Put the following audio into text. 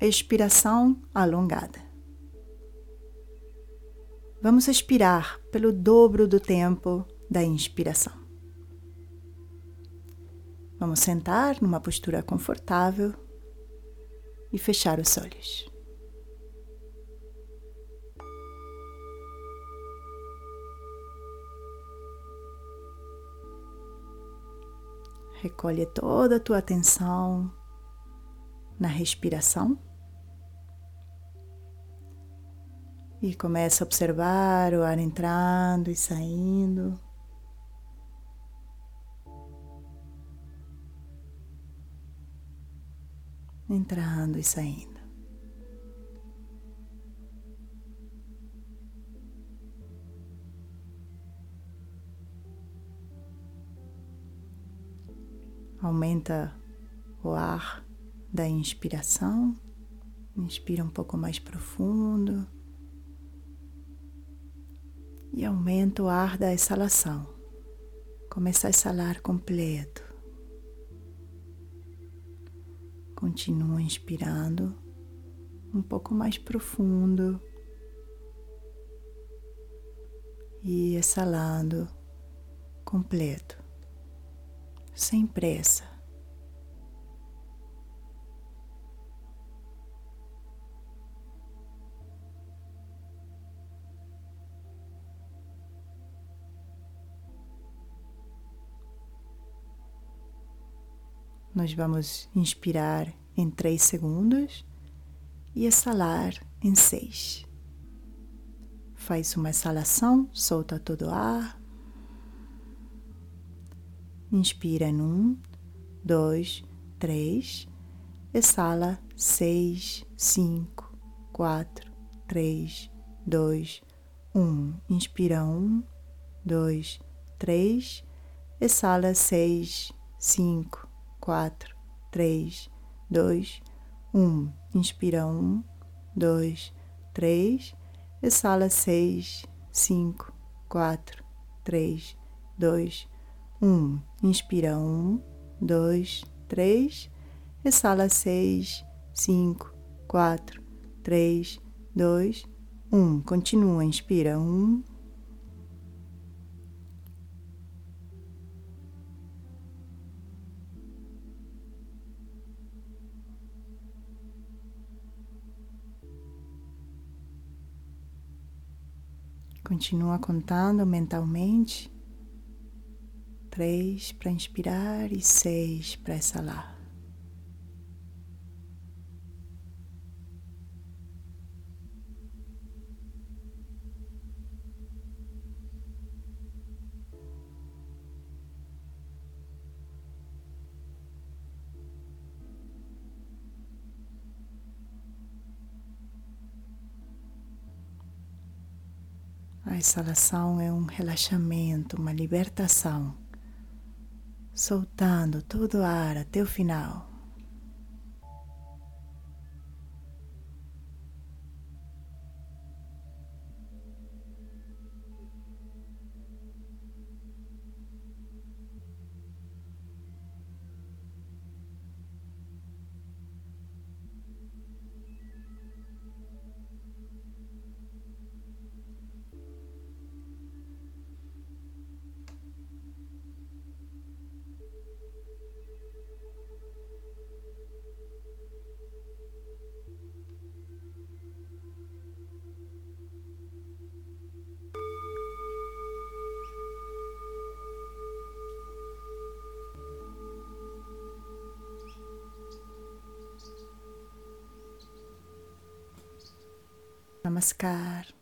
expiração alongada. Vamos expirar pelo dobro do tempo da inspiração. Vamos sentar numa postura confortável e fechar os olhos. Recolhe toda a tua atenção na respiração e começa a observar o ar entrando e saindo. Entrando e saindo. Aumenta o ar da inspiração. Inspira um pouco mais profundo. E aumenta o ar da exalação. Começa a exalar completo. Continua inspirando um pouco mais profundo e exalando completo sem pressa. Nós vamos inspirar em três segundos e exalar em seis. Faz uma exalação, solta todo o ar. Inspira em um, dois, três. Exala seis, cinco, quatro, três, dois, um. Inspira um, dois, três. Exala seis, cinco, quatro, três, dois, um. Inspira um, dois, três. Exala seis, cinco, quatro, três, dois, um. Inspira um, dois, três. Exala seis, cinco, quatro, três, dois, um. Continua. Inspira um, Continua contando mentalmente três para inspirar e seis para exalar. A exalação é um relaxamento, uma libertação soltando todo o ar até o final. Namaskar.